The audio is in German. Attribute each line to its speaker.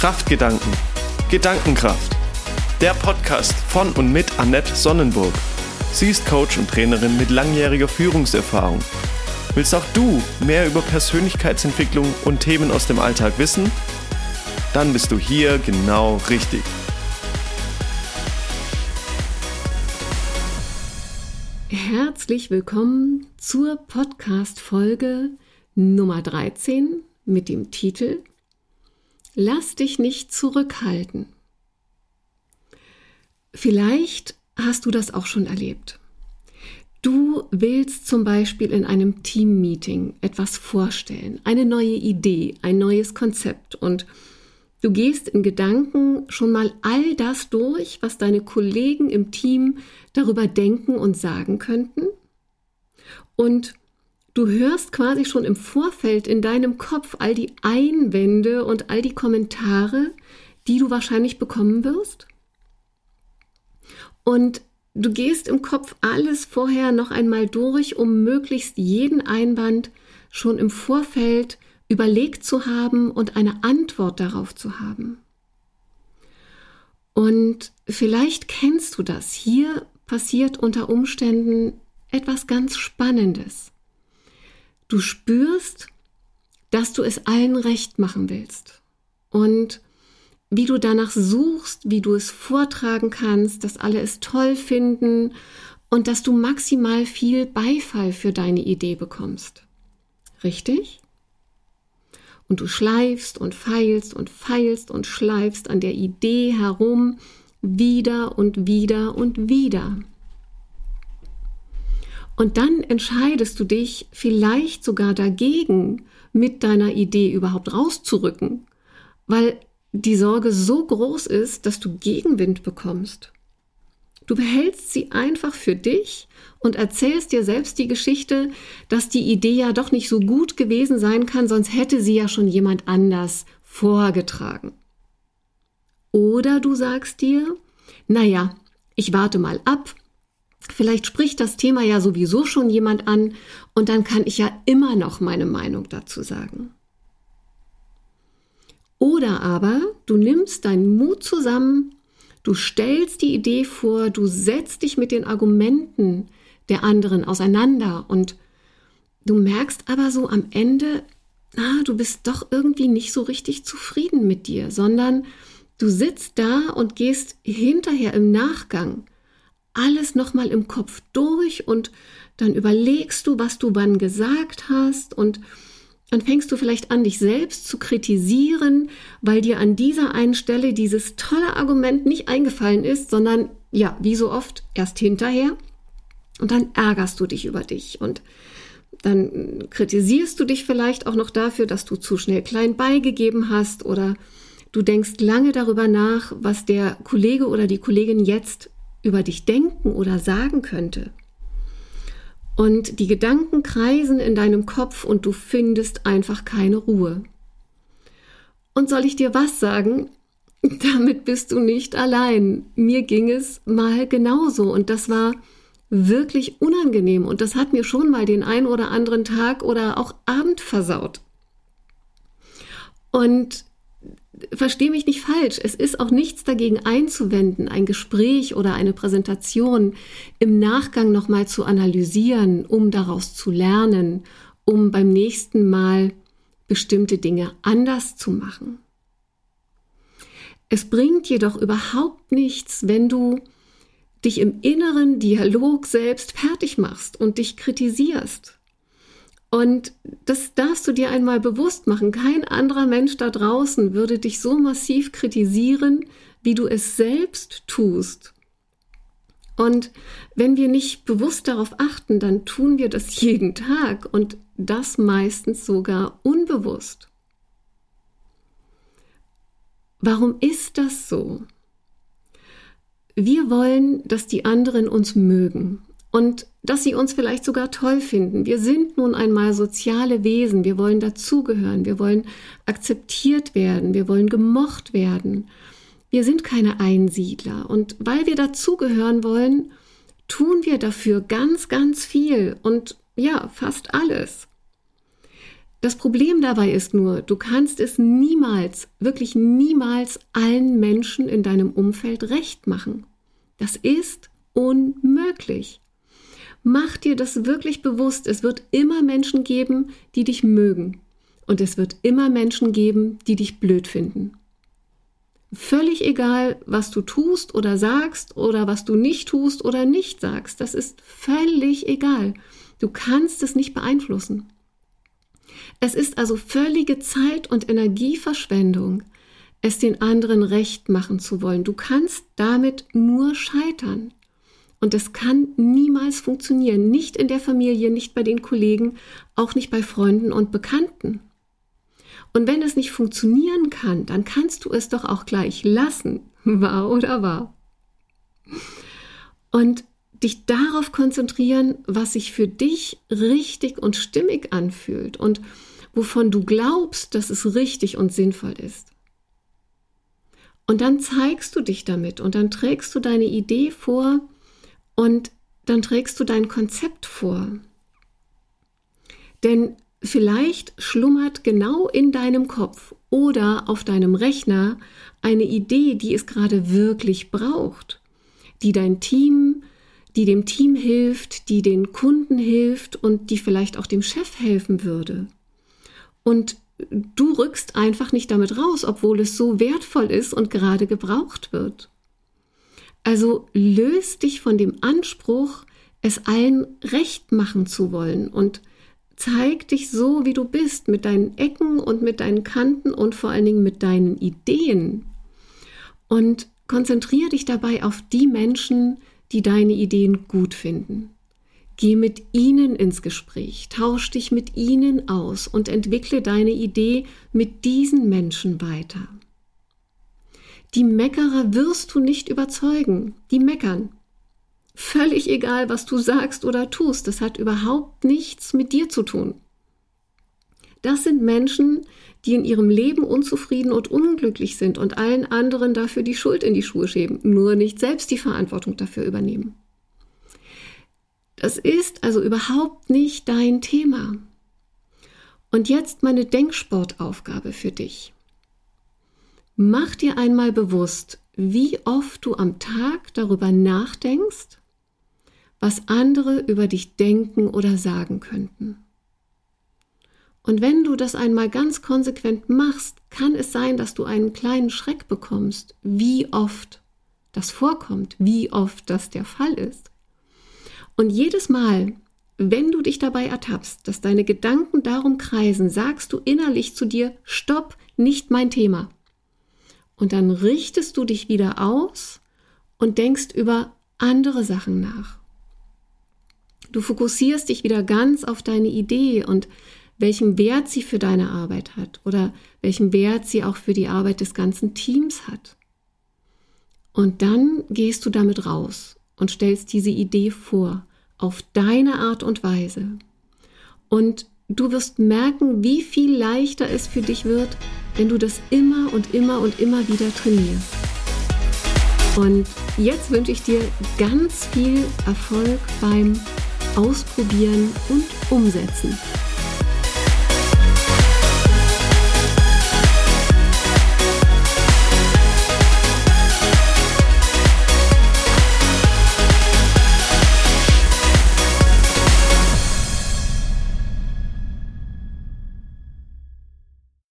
Speaker 1: Kraftgedanken. Gedankenkraft. Der Podcast von und mit Annette Sonnenburg. Sie ist Coach und Trainerin mit langjähriger Führungserfahrung. Willst auch du mehr über Persönlichkeitsentwicklung und Themen aus dem Alltag wissen? Dann bist du hier genau richtig.
Speaker 2: Herzlich willkommen zur Podcast-Folge Nummer 13 mit dem Titel Lass dich nicht zurückhalten. Vielleicht hast du das auch schon erlebt. Du willst zum Beispiel in einem Teammeeting etwas vorstellen, eine neue Idee, ein neues Konzept und du gehst in Gedanken schon mal all das durch, was deine Kollegen im Team darüber denken und sagen könnten. Und Du hörst quasi schon im Vorfeld in deinem Kopf all die Einwände und all die Kommentare, die du wahrscheinlich bekommen wirst. Und du gehst im Kopf alles vorher noch einmal durch, um möglichst jeden Einwand schon im Vorfeld überlegt zu haben und eine Antwort darauf zu haben. Und vielleicht kennst du das. Hier passiert unter Umständen etwas ganz Spannendes. Du spürst, dass du es allen recht machen willst. Und wie du danach suchst, wie du es vortragen kannst, dass alle es toll finden und dass du maximal viel Beifall für deine Idee bekommst. Richtig? Und du schleifst und feilst und feilst und schleifst an der Idee herum, wieder und wieder und wieder. Und dann entscheidest du dich vielleicht sogar dagegen, mit deiner Idee überhaupt rauszurücken, weil die Sorge so groß ist, dass du Gegenwind bekommst. Du behältst sie einfach für dich und erzählst dir selbst die Geschichte, dass die Idee ja doch nicht so gut gewesen sein kann, sonst hätte sie ja schon jemand anders vorgetragen. Oder du sagst dir, naja, ich warte mal ab, Vielleicht spricht das Thema ja sowieso schon jemand an und dann kann ich ja immer noch meine Meinung dazu sagen. Oder aber du nimmst deinen Mut zusammen, du stellst die Idee vor, du setzt dich mit den Argumenten der anderen auseinander und du merkst aber so am Ende, ah, du bist doch irgendwie nicht so richtig zufrieden mit dir, sondern du sitzt da und gehst hinterher im Nachgang alles nochmal im Kopf durch und dann überlegst du, was du wann gesagt hast und dann fängst du vielleicht an, dich selbst zu kritisieren, weil dir an dieser einen Stelle dieses tolle Argument nicht eingefallen ist, sondern ja, wie so oft, erst hinterher. Und dann ärgerst du dich über dich und dann kritisierst du dich vielleicht auch noch dafür, dass du zu schnell klein beigegeben hast oder du denkst lange darüber nach, was der Kollege oder die Kollegin jetzt über dich denken oder sagen könnte. Und die Gedanken kreisen in deinem Kopf und du findest einfach keine Ruhe. Und soll ich dir was sagen? Damit bist du nicht allein. Mir ging es mal genauso und das war wirklich unangenehm und das hat mir schon mal den ein oder anderen Tag oder auch Abend versaut. Und verstehe mich nicht falsch, es ist auch nichts dagegen einzuwenden, ein Gespräch oder eine Präsentation im Nachgang nochmal zu analysieren, um daraus zu lernen, um beim nächsten Mal bestimmte Dinge anders zu machen. Es bringt jedoch überhaupt nichts, wenn du dich im inneren Dialog selbst fertig machst und dich kritisierst. Und das darfst du dir einmal bewusst machen. Kein anderer Mensch da draußen würde dich so massiv kritisieren, wie du es selbst tust. Und wenn wir nicht bewusst darauf achten, dann tun wir das jeden Tag und das meistens sogar unbewusst. Warum ist das so? Wir wollen, dass die anderen uns mögen und dass sie uns vielleicht sogar toll finden. Wir sind nun einmal soziale Wesen, wir wollen dazugehören, wir wollen akzeptiert werden, wir wollen gemocht werden. Wir sind keine Einsiedler und weil wir dazugehören wollen, tun wir dafür ganz, ganz viel und ja, fast alles. Das Problem dabei ist nur, du kannst es niemals, wirklich niemals allen Menschen in deinem Umfeld recht machen. Das ist unmöglich. Mach dir das wirklich bewusst. Es wird immer Menschen geben, die dich mögen. Und es wird immer Menschen geben, die dich blöd finden. Völlig egal, was du tust oder sagst oder was du nicht tust oder nicht sagst. Das ist völlig egal. Du kannst es nicht beeinflussen. Es ist also völlige Zeit- und Energieverschwendung, es den anderen recht machen zu wollen. Du kannst damit nur scheitern. Und es kann niemals funktionieren. Nicht in der Familie, nicht bei den Kollegen, auch nicht bei Freunden und Bekannten. Und wenn es nicht funktionieren kann, dann kannst du es doch auch gleich lassen. Wahr oder wahr? Und dich darauf konzentrieren, was sich für dich richtig und stimmig anfühlt und wovon du glaubst, dass es richtig und sinnvoll ist. Und dann zeigst du dich damit und dann trägst du deine Idee vor und dann trägst du dein Konzept vor. Denn vielleicht schlummert genau in deinem Kopf oder auf deinem Rechner eine Idee, die es gerade wirklich braucht, die dein Team die dem Team hilft, die den Kunden hilft und die vielleicht auch dem Chef helfen würde. Und du rückst einfach nicht damit raus, obwohl es so wertvoll ist und gerade gebraucht wird. Also löst dich von dem Anspruch, es allen recht machen zu wollen und zeig dich so, wie du bist, mit deinen Ecken und mit deinen Kanten und vor allen Dingen mit deinen Ideen. Und konzentriere dich dabei auf die Menschen, die deine Ideen gut finden. Geh mit ihnen ins Gespräch, tausch dich mit ihnen aus und entwickle deine Idee mit diesen Menschen weiter. Die Meckerer wirst du nicht überzeugen, die meckern. Völlig egal, was du sagst oder tust, das hat überhaupt nichts mit dir zu tun. Das sind Menschen, die in ihrem Leben unzufrieden und unglücklich sind und allen anderen dafür die Schuld in die Schuhe schieben, nur nicht selbst die Verantwortung dafür übernehmen. Das ist also überhaupt nicht dein Thema. Und jetzt meine Denksportaufgabe für dich. Mach dir einmal bewusst, wie oft du am Tag darüber nachdenkst, was andere über dich denken oder sagen könnten. Und wenn du das einmal ganz konsequent machst, kann es sein, dass du einen kleinen Schreck bekommst, wie oft das vorkommt, wie oft das der Fall ist. Und jedes Mal, wenn du dich dabei ertappst, dass deine Gedanken darum kreisen, sagst du innerlich zu dir, stopp, nicht mein Thema. Und dann richtest du dich wieder aus und denkst über andere Sachen nach. Du fokussierst dich wieder ganz auf deine Idee und welchen Wert sie für deine Arbeit hat oder welchen Wert sie auch für die Arbeit des ganzen Teams hat. Und dann gehst du damit raus und stellst diese Idee vor, auf deine Art und Weise. Und du wirst merken, wie viel leichter es für dich wird, wenn du das immer und immer und immer wieder trainierst. Und jetzt wünsche ich dir ganz viel Erfolg beim Ausprobieren und Umsetzen.